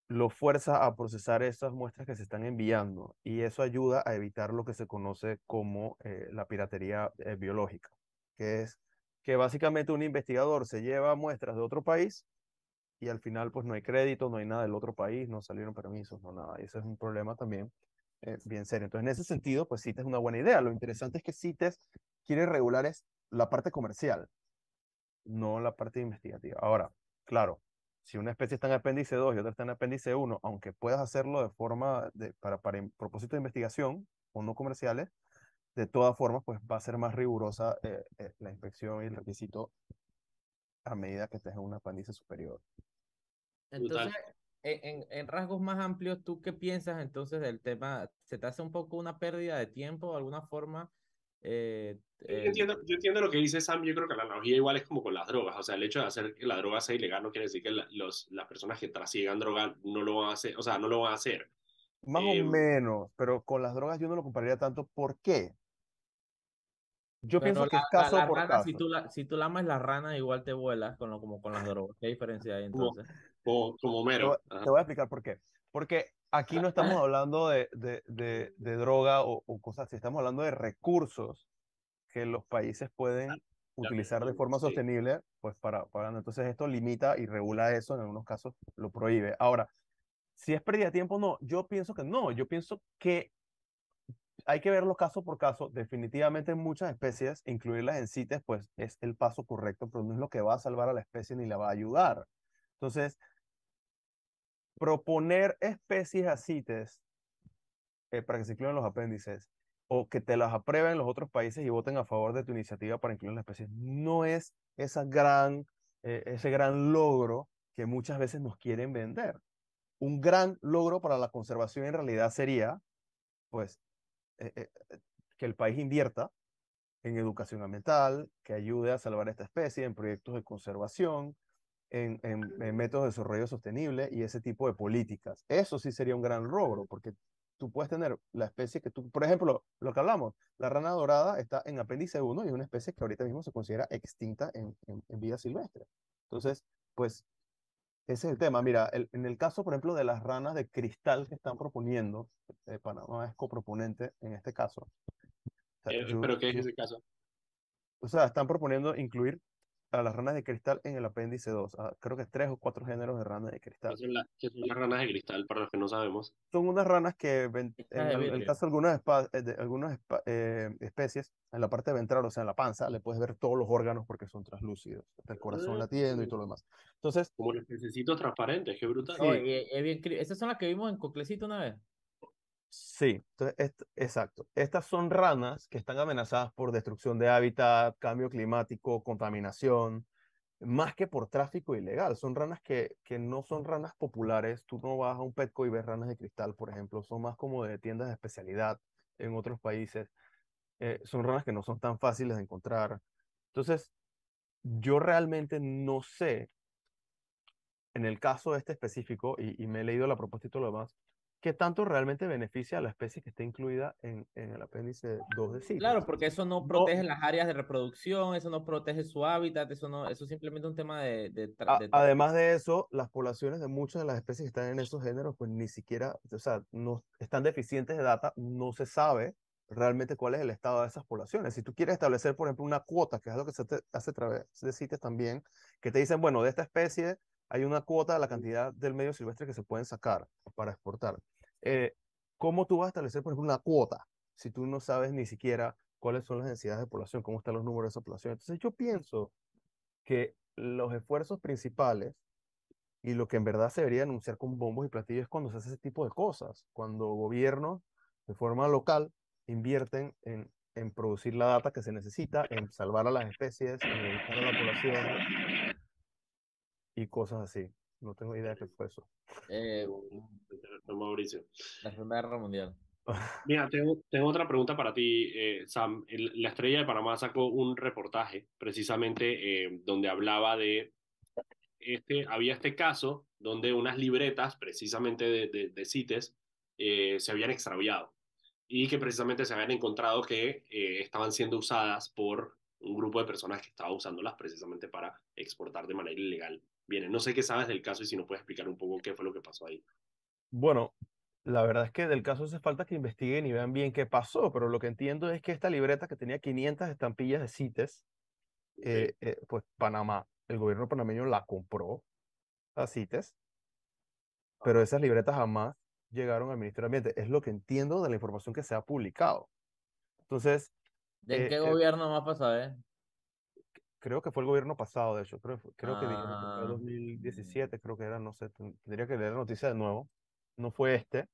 lo fuerza a procesar esas muestras que se están enviando y eso ayuda a evitar lo que se conoce como eh, la piratería eh, biológica, que es que básicamente un investigador se lleva muestras de otro país y al final pues no hay crédito, no hay nada del otro país, no salieron permisos, no nada. Y ese es un problema también eh, bien serio. Entonces en ese sentido pues CITES es una buena idea. Lo interesante es que CITES quiere regular es la parte comercial, no la parte investigativa. Ahora, claro, si una especie está en apéndice 2 y otra está en apéndice 1, aunque puedas hacerlo de forma de, para, para propósito de investigación o no comerciales, de todas formas, pues va a ser más rigurosa eh, eh, la inspección y el requisito a medida que estés en un apéndice superior. Entonces, en, en, rasgos más amplios, ¿tú qué piensas entonces del tema? ¿Se te hace un poco una pérdida de tiempo de alguna forma eh, yo, entiendo, yo entiendo lo que dice Sam, yo creo que la analogía igual es como con las drogas, o sea, el hecho de hacer que la droga sea ilegal no quiere decir que los, las personas que trasigan droga no lo van a hacer, o sea, no lo van a hacer. Más o em, menos, pero con las drogas yo no lo compararía tanto. ¿Por qué? Yo pienso que es caso por caso. Si tú, la, si tú lamas las ranas, igual te vuelas con lo, como con las drogas. ¿Qué diferencia hay entonces? Como, como, mero. te voy a explicar por qué. Porque aquí no estamos hablando de, de, de, droga o, cosas así, estamos hablando de recursos que los países pueden utilizar de forma sostenible, pues para, para, entonces esto limita y regula eso, en algunos casos lo prohíbe. Ahora, si es pérdida de tiempo, no, yo pienso que no, yo pienso que hay que verlo caso por caso. Definitivamente en muchas especies, incluirlas en CITES, pues es el paso correcto, pero no es lo que va a salvar a la especie ni la va a ayudar. Entonces, proponer especies a CITES eh, para que se incluyan los apéndices o que te las aprueben los otros países y voten a favor de tu iniciativa para incluir las especies, no es esa gran, eh, ese gran logro que muchas veces nos quieren vender. Un gran logro para la conservación en realidad sería, pues, eh, que el país invierta en educación ambiental, que ayude a salvar esta especie, en proyectos de conservación, en, métodos de desarrollo sostenible y ese tipo de políticas. Eso sí sería un gran logro, porque tú puedes tener la especie que tú, por ejemplo, lo que hablamos, la rana dorada está en apéndice 1 y es una especie que ahorita mismo se considera extinta en, en, vida silvestre. Entonces, pues, ese es el tema. Mira, en el caso, por ejemplo, de las ranas de cristal que están proponiendo, eh, Panamá es coproponente en este caso. Eh, ¿Pero qué es ese caso? O sea, están proponiendo incluir a las ranas de cristal en el apéndice 2. Ah, creo que es tres o cuatro géneros de ranas de cristal. ¿Qué son, las ranas de cristal para los que no sabemos? Son unas ranas que, en el, caso de algunas, eh, de algunas eh, especies, en la parte ventral, o sea, en la panza, le puedes ver todos los órganos porque son translúcidos. El corazón ah, latiendo y todo lo demás. Entonces, Como los pececitos transparentes, qué brutal. Esas son las que vimos en Coclecito una vez. Sí, entonces, exacto. Estas son ranas que están amenazadas por destrucción de hábitat, cambio climático, contaminación, más que por tráfico ilegal. Son ranas que, que no son ranas populares. Tú no vas a un Petco y ves ranas de cristal, por ejemplo. Son más como de tiendas de especialidad en otros países. Eh, son ranas que no son tan fáciles de encontrar. Entonces, yo realmente no sé, en el caso este específico, y, y me he leído la propuesta y todo lo demás, qué tanto realmente beneficia a la especie que está incluida en, en el apéndice 2 de CITES. Claro, porque eso no protege las áreas de reproducción, eso no protege su hábitat, eso no, eso es simplemente un tema de... de, además de eso, las poblaciones de muchas de las especies que están en esos géneros, pues ni siquiera, o sea, no están deficientes de data, no se sabe realmente cuál es el estado de esas poblaciones. Si tú quieres establecer, por ejemplo, una cuota, que es lo que se hace a través de CITES también, que te dicen, bueno, de esta especie hay una cuota de la cantidad del medio silvestre que se pueden sacar para exportar. Eh, ¿Cómo tú vas a establecer, por ejemplo, una cuota si tú no sabes ni siquiera cuáles son las densidades de población, cómo están los números de esa población? Entonces yo pienso que los esfuerzos principales y lo que en verdad se debería anunciar con bombos y platillos es cuando se hace ese tipo de cosas, cuando gobiernos de forma local invierten en, en producir la data que se necesita, en salvar a las especies, en educar a la población, y cosas así. No tengo idea de qué fue eso. Eh, Mauricio. La Segunda Guerra Mundial. Mira, tengo, tengo, otra pregunta para ti, eh, Sam. la Estrella de Panamá sacó un reportaje precisamente eh, donde hablaba de, este, había este caso donde unas libretas precisamente de, de, CITES eh, se habían extraviado y que precisamente se habían encontrado que eh, estaban siendo usadas por un grupo de personas que estaba usándolas precisamente para exportar de manera ilegal. Bien, no sé qué sabes del caso y si nos puedes explicar un poco qué fue lo que pasó ahí. Bueno, la verdad es que del caso hace falta que investiguen y vean bien qué pasó, pero lo que entiendo es que esta libreta que tenía 500 estampillas de CITES, eh, eh, pues Panamá, el gobierno panameño la compró a CITES, pero esas libretas jamás llegaron al Ministerio de Ambiente. Es lo que entiendo de la información que se ha publicado. Entonces... ¿De eh, qué eh, gobierno más pasó, eh? Creo que fue el gobierno pasado, de hecho, creo, creo que fue Ah. 2017, creo que era, no sé, ten- tendría que leer la noticia de nuevo, no fue este,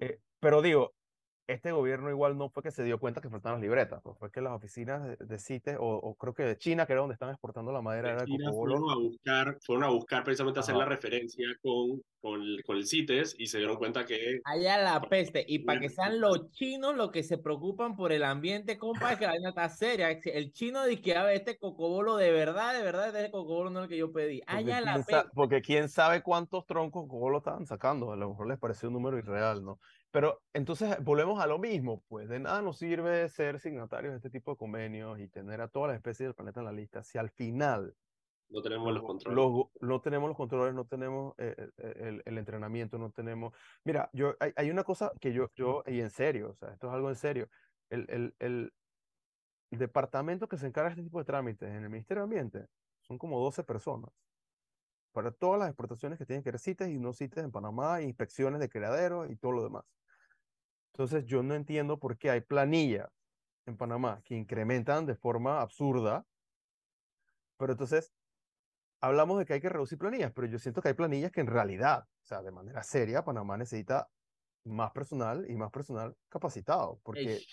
eh, pero digo, este gobierno igual no fue que se dio cuenta que faltaban las libretas, pues fue que las oficinas de, de CITES, o, o creo que de China, que era donde estaban exportando la madera, De China fueron a buscar, fueron a buscar precisamente hacer la Ajá. referencia con, con, el, con el CITES y se dieron cuenta que Allá la peste. Y para que sean los chinos los que se preocupan por el ambiente, compa, es que la vaina está seria. El chino dice que a ver, este cocobolo de verdad, de verdad, este cocobolo no es el que yo pedí. Allá la peste. porque quién sabe cuántos troncos Cocobolo estaban sacando, a lo mejor les pareció un número irreal, ¿no? Pero entonces volvemos a lo mismo, pues de nada nos sirve ser signatarios de este tipo de convenios y tener a todas las especies del planeta en la lista si al final no tenemos los controles. los no tenemos los controles, no tenemos eh, eh, el, el entrenamiento, no tenemos... Mira, yo, hay, hay una cosa que yo, yo, y en serio, o sea, esto es algo en serio, el, el, el, el departamento que se encarga de este tipo de trámites en el Ministerio de Ambiente son como 12 personas para todas las exportaciones que tienen que ver CITES y no CITES en Panamá, inspecciones de criaderos y todo lo demás. Entonces, yo no entiendo por qué hay planillas en Panamá que incrementan de forma absurda, pero entonces hablamos de que hay que reducir planillas, pero yo siento que hay planillas que en realidad, o sea, de manera seria, Panamá necesita más personal y más personal capacitado, porque Ey,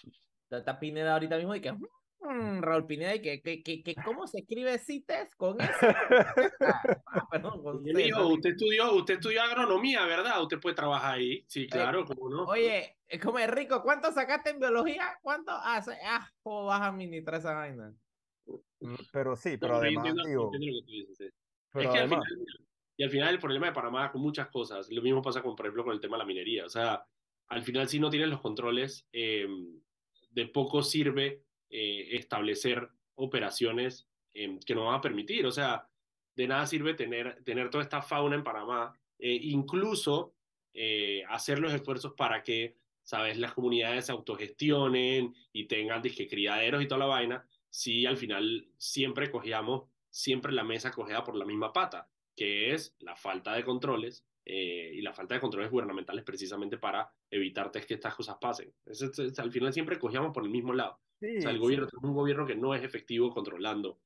Está Pineda ahorita mismo y que. Mm, Raúl Pineda y que, que, que, que ¿cómo se escribe CITES con eso? Ah, perdón, con Yo C, le digo, ¿no? usted estudió, usted estudió agronomía, ¿verdad? Usted puede trabajar ahí. Sí, claro, cómo no. Oye, es como es rico, ¿cuánto sacaste en biología? ¿Cuánto? Ah, se- ah, ¿cómo vas a administrar esa vaina? Mm, pero sí, pero además, entiendo, yo digo, entiendo lo que tú dices. sí. pero es que además, al final, y al final el problema de Panamá con muchas cosas, lo mismo pasa con, por ejemplo, con el tema de la minería. O sea, al final si no tienes los controles, eh, de poco sirve eh, establecer operaciones eh, que nos van a permitir. O sea, de nada sirve tener, tener toda esta fauna en Panamá, eh, incluso eh, hacer los esfuerzos para que, sabes, las comunidades se autogestionen y tengan disque criaderos y toda la vaina, si al final siempre cogíamos, siempre la mesa cogida por la misma pata, que es la falta de controles y la falta de controles gubernamentales precisamente para evitar que estas cosas pasen. Es- al final siempre cogíamos por el mismo lado. O sea, el sí, gobierno sí, un gobierno que no es efectivo controlando.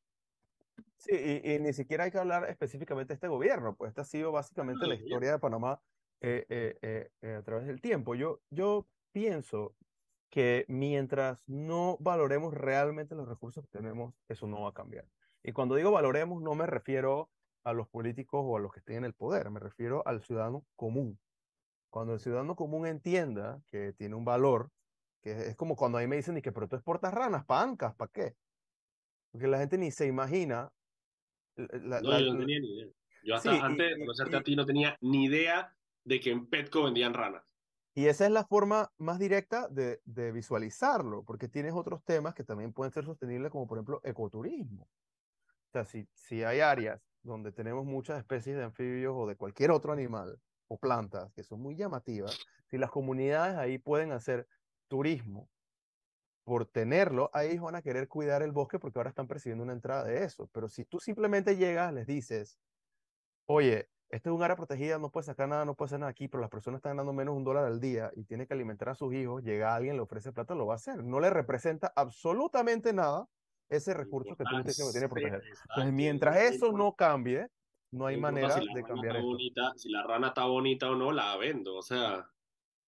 sí, y, y ni siquiera hay que hablar específicamente de este gobierno, pues esta ha sido básicamente la historia de Panamá eh, eh, eh, eh, a través del tiempo. Yo, yo pienso que mientras no valoremos realmente los recursos que tenemos, eso no va a cambiar. Y cuando digo valoremos, no me refiero a los políticos o a los que estén en el poder, me refiero al ciudadano común. Cuando el ciudadano común entienda que tiene un valor, que es como cuando a mí me dicen, y que, pero tú exportas ranas, pancas, ¿para qué? Porque la gente ni se imagina. la- No, la- yo no tenía ni idea. Yo hasta Sí, y- antes de y- conocerte y- a ti no tenía ni idea de que en Petco vendían ranas. Y esa es la forma más directa de, de visualizarlo, porque tienes otros temas que también pueden ser sostenibles, como por ejemplo ecoturismo. O sea, si, si hay áreas donde tenemos muchas especies de anfibios o de cualquier otro animal o plantas que son muy llamativas, si las comunidades ahí pueden hacer turismo por tenerlo, ahí van a querer cuidar el bosque porque ahora están percibiendo una entrada de eso. Pero si tú simplemente llegas, les dices, oye, este es un área protegida, no puede sacar nada, no puede hacer nada aquí, pero las personas están ganando menos un dólar al día y tiene que alimentar a sus hijos, llega alguien, le ofrece plata, lo va a hacer. No le representa absolutamente nada ese recurso que tú diciendo que tiene que proteger. Entonces, mientras eso no cambie, no hay manera si de cambiar está esto. bonita, si la rana está bonita o no, la vendo. O sea,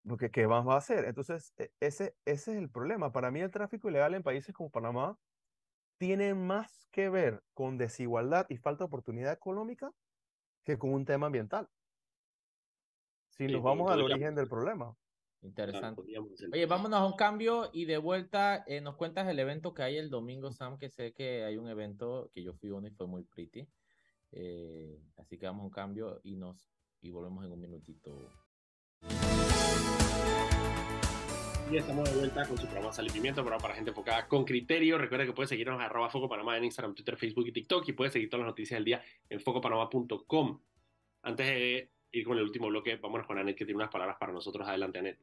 Porque, ¿qué más va a hacer? Entonces, e- ese, ese es el problema. Para mí, el tráfico ilegal en países como Panamá tiene más que ver con desigualdad y falta de oportunidad económica que con un tema ambiental. Si Sí, nos vamos al origen del problema. Interesante. Oye, vámonos a un cambio y de vuelta eh, nos cuentas el evento que hay el domingo, Sam, que sé que hay un evento que yo fui uno y fue muy pretty. Eh, así que vamos a un cambio y nos y volvemos en un minutito. Y estamos de vuelta con su programa Sal y Pimiento, programa para gente enfocada con criterio. Recuerda que puedes seguirnos a arroba Foco Panamá en Instagram, Twitter, Facebook y TikTok y puedes seguir todas las noticias del día en focopanamá.com. Antes de ir con el último bloque, vámonos con Anet que tiene unas palabras para nosotros. Adelante, Anet.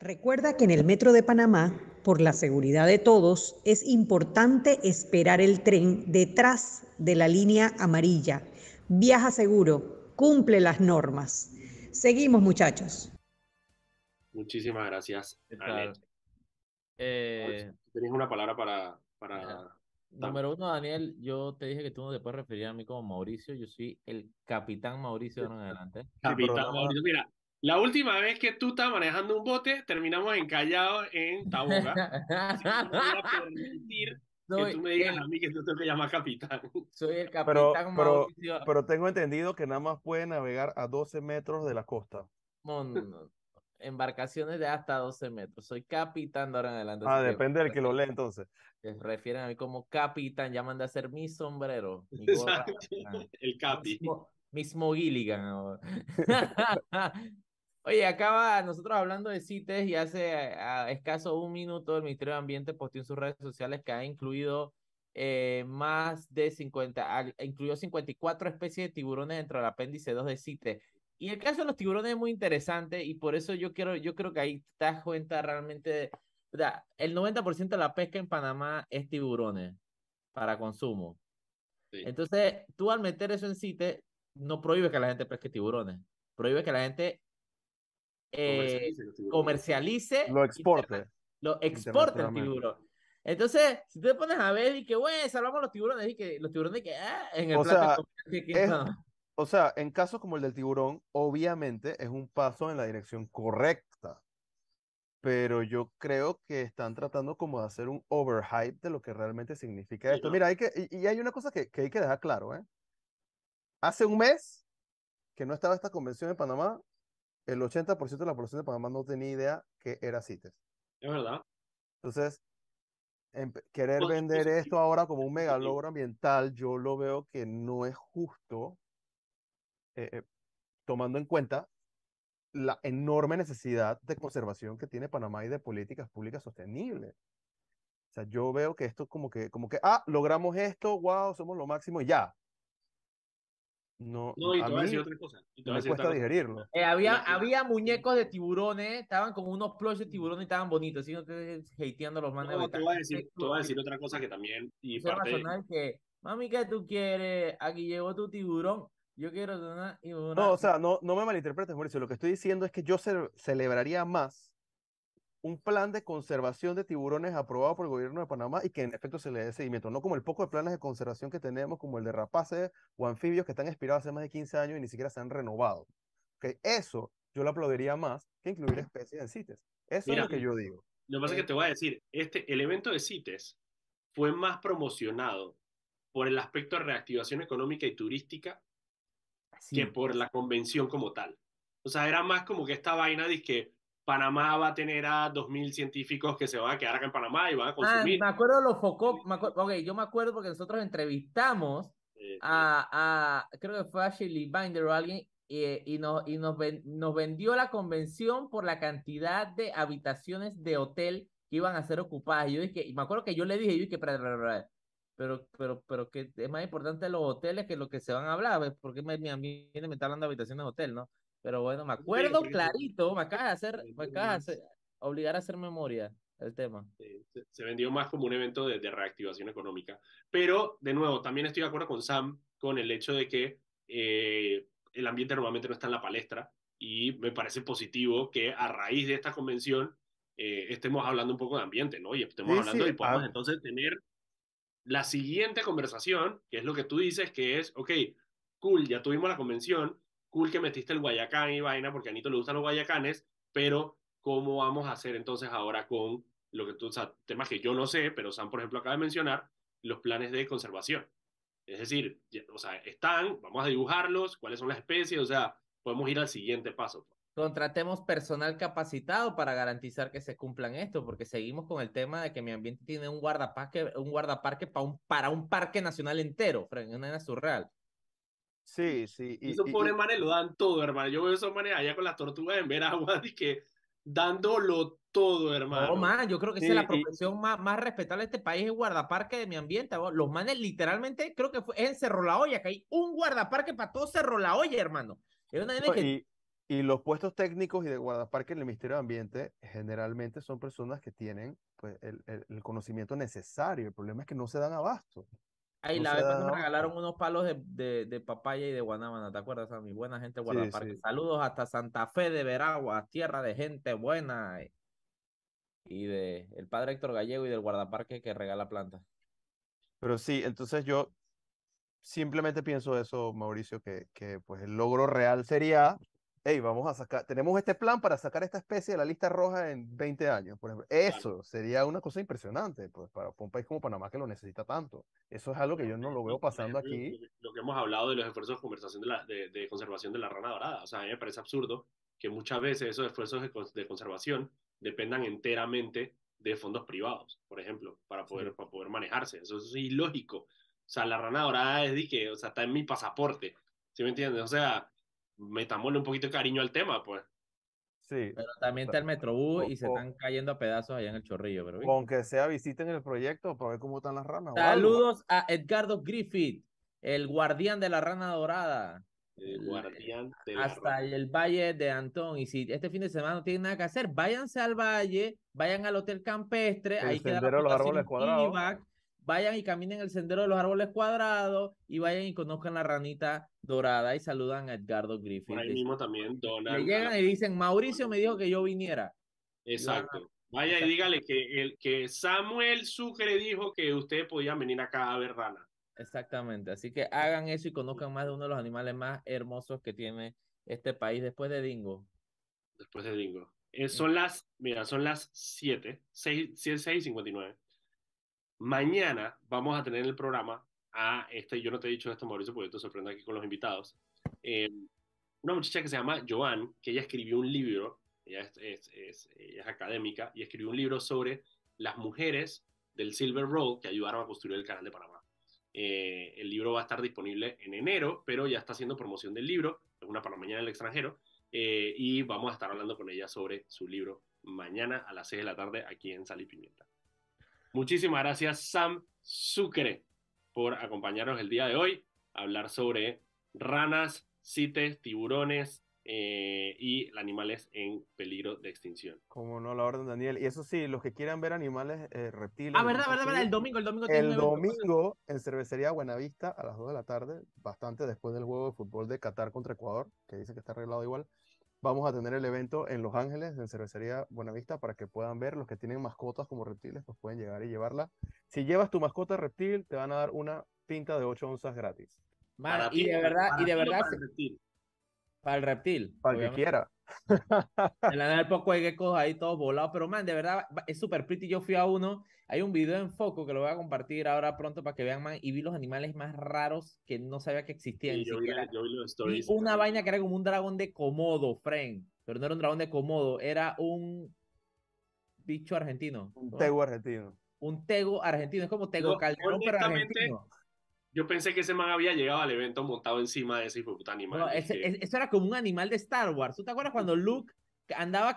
Recuerda que en el Metro de Panamá, por la seguridad de todos, es importante esperar el tren detrás de la línea amarilla. Viaja seguro, cumple las normas. Seguimos, muchachos. Muchísimas gracias. Anet. Eh, ¿Tenías una palabra para, para número uno, Daniel, yo te dije que tú no te puedes referir a mí como Mauricio, yo soy el capitán Mauricio de ahora en adelante. Capitán programa- Mauricio? Mira, la última vez que tú estabas manejando un bote, terminamos encallados en Taboga. Así que no voy a permitir que tú me digas el, a mí que tú te que llamar capitán. soy el Pero, capitán pero, Mauricio. pero tengo entendido que nada más puede navegar a 12 metros de la costa. Mon- embarcaciones de hasta 12 metros. Soy capitán de ahora en adelante. Ah, depende del que lo lee entonces. Se refieren a mí como capitán, ya mandé a hacer mi sombrero, mi gorra, El capi. Mismo, mismo Gilligan ahora. Oye, acaba nosotros hablando de CITES y hace a, escaso un minuto el Ministerio de Ambiente posteó en sus redes sociales que ha incluido eh, más de 50, ha- incluyó 54 especies de tiburones dentro del apéndice 2 de CITES. Y el caso de los tiburones es muy interesante y por eso yo quiero, yo creo que ahí te das cuenta realmente, de, o sea, el 90% de la pesca en Panamá es tiburones para consumo. Sí. Entonces, tú al meter eso en CITES, no prohíbe que la gente pesque tiburones, prohíbe que la gente eh, Comercialice Lo exporte. lo exporte el tiburón. Entonces, si tú te pones a ver y que, güey, salvamos los tiburones, y que los tiburones que, ah, en el O plato sea, es- Panamá. O sea, en casos como el del tiburón, obviamente es un paso en la dirección correcta. Pero yo creo que están tratando como de hacer un overhype de lo que realmente significa Sí, esto. ¿no? Mira, hay que, y, y hay una cosa que, que hay que dejar claro, ¿eh? Hace un mes que no estaba esta convención en Panamá, el 80% de la población de Panamá no tenía idea que era CITES. Es verdad. Entonces, empe- querer Pues, vender esto ahora como un megalogro ambiental, yo lo veo que no es justo, eh, eh, tomando en cuenta la enorme necesidad de conservación que tiene Panamá y de políticas públicas sostenibles. O sea, yo veo que esto como que, como que, ah, logramos esto, wow, somos lo máximo y ya. No, No, y a te voy a decir otra cosa. y te me cuesta digerirlo. Eh, había, había muñecos de tiburones, estaban como unos plush de tiburones y estaban bonitos, así no te hateando los manes. No, te voy a decir, te voy a decir otra cosa que también, y parte, que, mami, ¿qué tú quieres? Aquí llegó tu tiburón. Yo quiero sonar y una- No, o sea, no, no me malinterpretes, Mauricio. Lo que estoy diciendo es que yo ce- celebraría más un plan de conservación de tiburones aprobado por el gobierno de Panamá y que en efecto se le dé seguimiento, no como el poco de planes de conservación que tenemos, como el de rapaces o anfibios que están expirados hace más de 15 años y ni siquiera se han renovado. Eso yo lo aplaudiría más que incluir especies en CITES. Eso Mira, es lo que yo digo. Lo que pasa es que te voy a decir, este, el evento de CITES fue más promocionado por el aspecto de reactivación económica y turística Que por la convención como tal. O sea, era más como que esta vaina de que Panamá va a tener a 2.000 científicos que se van a quedar acá en Panamá y van a Ah, consumir. me acuerdo los focó, ok, yo me acuerdo porque nosotros entrevistamos Eh, a, a creo que fue a Shirley Binder o alguien, y, y, nos, y nos, ven- nos vendió la convención por la cantidad de habitaciones de hotel que iban a ser ocupadas. Y yo dije, y me acuerdo que yo le dije, yo dije, pero, pero, pero, que es más importante los hoteles que lo que se van a hablar, ¿ves? porque me, me, mí me está hablando de habitaciones de hotel, ¿no? Pero bueno, me acuerdo porque- clarito, me acabas de hacer, me acabas de hacer- obligar a hacer memoria el tema. se, se vendió más como un evento de, de reactivación económica. Pero, de nuevo, también estoy de acuerdo con Sam con el hecho de que eh, el ambiente normalmente no está en la palestra y me parece positivo que a raíz de esta convención eh, estemos hablando un poco de ambiente, ¿no? Y estemos Sí, hablando sí, y podamos entonces tener la siguiente conversación, que es lo que tú dices, que es, ok, cool, ya tuvimos la convención, cool que metiste el Guayacán y vaina, porque a Anito le gustan los Guayacanes, pero ¿cómo vamos a hacer entonces ahora con lo que tú, temas que yo no sé, pero Sam, por ejemplo, acaba de mencionar, los planes de conservación? Es decir, o sea, están, vamos a dibujarlos, cuáles son las especies, o sea, podemos ir al siguiente paso. Contratemos personal capacitado para garantizar que se cumplan esto, porque seguimos con el tema de que mi ambiente tiene un guardaparque, un guardaparque para un, para un parque nacional entero, Fran, es una surreal. Sí, sí. Y y- esos y- pobres y- manes lo dan todo, hermano. Yo veo esos manes allá con las tortugas en ver agua y que dándolo todo, hermano. No, man, yo creo que esa es la y- profesión más, más respetable de este país, es guardaparque de mi ambiente. Los manes literalmente, creo que fue es en Cerro La Olla, que hay un guardaparque para todo Cerro La Olla, hermano. Es una No, que y, y los puestos técnicos y de guardaparque en el Ministerio de Ambiente generalmente son personas que tienen pues, el, el- el conocimiento necesario. El problema es que no se dan abasto. Ahí no la vez me abasto. regalaron unos palos de, de, de papaya y de guanábana, ¿te acuerdas, a mi buena gente de guardaparque? sí. Saludos hasta Santa Fe de Veraguas, tierra de gente buena. eh, Y de el padre Héctor Gallego y del guardaparque que regala plantas. Pero sí, entonces yo simplemente pienso eso, Mauricio, que, que pues el logro real sería, hey, vamos a sacar, tenemos este plan para sacar esta especie de la lista roja en 20 años, por ejemplo. Eso sería una cosa impresionante, pues para un país como Panamá que lo necesita tanto. Eso es algo que yo no lo veo pasando aquí. Lo que, hemos hablado de los esfuerzos de conversación de, la, de, de conservación de la rana dorada. O sea, a mí me parece absurdo que muchas veces esos esfuerzos de, de conservación dependan enteramente de fondos privados, por ejemplo, para poder, Sí. para poder manejarse. Eso, es ilógico. O sea, la rana dorada es de que, o sea, está en mi pasaporte. ¿Sí me entiendes? O sea, metámosle un poquito de cariño al tema, pues. Sí, Pero también está el Metrobús o- y se o- están cayendo a pedazos allá en el chorrillo. Pero, o aunque sea visiten el proyecto para ver cómo están las ranas. Saludos a Edgardo Griffith, el guardián de la rana dorada. El guardián de la hasta rana. el Valle de Antón. Y si este fin de semana no tienen nada que hacer, váyanse al valle, vayan al Hotel Campestre, El ahí queda la los árboles cuadrados. Vayan y caminen el sendero de los árboles cuadrados y vayan y conozcan la ranita dorada y saludan a Edgardo Griffith. Por ahí mismo también donan. Le llegan y dicen, Mauricio me dijo que yo viniera. Exacto. Vaya y dígale que, el, que Samuel Sucre dijo que ustedes podían venir acá a ver rana. Exactamente. Así que hagan eso y conozcan más de uno de los animales más hermosos que tiene este país después de Dingo. después de Dingo. Eh, son las, mira, son las 7, 6, 6 y 59. Mañana vamos a tener en el programa a este, yo no te he dicho esto, Mauricio, porque te sorprendo aquí con los invitados. eh, una muchacha que se llama Joan, que ella escribió un libro, ella es, es- es- ella es académica, y escribió un libro sobre las mujeres del Silver Road que ayudaron a construir el canal de Panamá. Eh, el libro va a estar disponible en enero, pero ya está haciendo promoción del libro, es una panameña del extranjero, eh, y vamos a estar hablando con ella sobre su libro mañana a las 6 de la tarde aquí en Sal y Pimienta. Muchísimas gracias, Sam Sucre, por acompañarnos el día de hoy a hablar sobre ranas, cites, tiburones eh, y animales en peligro de extinción. Como no, la orden, Daniel. Y eso sí, los que quieran ver animales, eh, reptiles. Ah, verdad, verdad, verdad. El domingo, el domingo tiene El domingo en Cervecería Buenavista a las 2 de la tarde, bastante después del juego de fútbol de Qatar contra Ecuador, que dice que está arreglado igual. Vamos a tener el evento en Los Ángeles, en Cervecería Buenavista, para que puedan ver. Los que tienen mascotas como reptiles, pues pueden llegar y llevarla. Si llevas tu mascota reptil, te van a dar una pinta de 8 onzas gratis. Man, Para y ti, de verdad, y de verdad, para se- el reptil. para el reptil. Para el que quiera. En la del poco de geckos ahí todos volados, pero man, de verdad es súper pretty. Yo fui a uno, hay un video en foco que lo voy a compartir ahora pronto para que vean, man, y vi los animales más raros que no sabía que existían. Sí, yo, vi, yo vi los una vaina que era como un dragón de Komodo, friend, pero no era un dragón de Komodo, era un bicho argentino. Un ¿no? tegu argentino. Un tego argentino, es como tego Yo, calderón, pero argentino. Yo pensé que ese man había llegado al evento montado encima de ese puta animal. No, ese- que- es- eso era como un animal de Star Wars. ¿Tú te acuerdas cuando Luke andaba?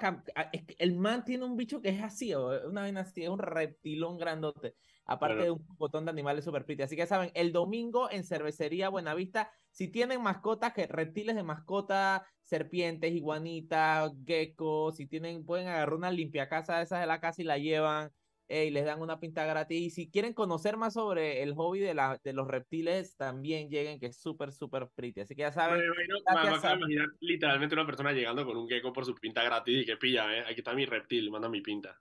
El man tiene un bicho que es así, o una vaina así, es un reptilón grandote. Aparte Bueno. de un botón de animales super pretty. Así que saben, el domingo en Cervecería Buenavista, si tienen mascotas, que reptiles de mascota, serpientes, iguanitas, geckos, si tienen, pueden agarrar una limpiacasa de esas de la casa y la llevan. Eh, y les dan una pinta gratis. Y si quieren conocer más sobre el hobby de, la, de los reptiles, también lleguen, que es súper, súper pretty. Así que ya saben, imagino- me imaginar literalmente una persona llegando con un gecko por su pinta gratis y que pilla, eh, aquí está mi reptil, manda mi pinta.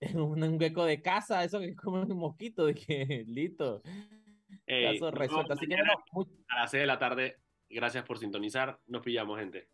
un, un gecko de casa, eso que come un mosquito, de que listo, Ey, caso resuelto. Así que bueno, a las 6 de la tarde, gracias por sintonizar, nos pillamos gente.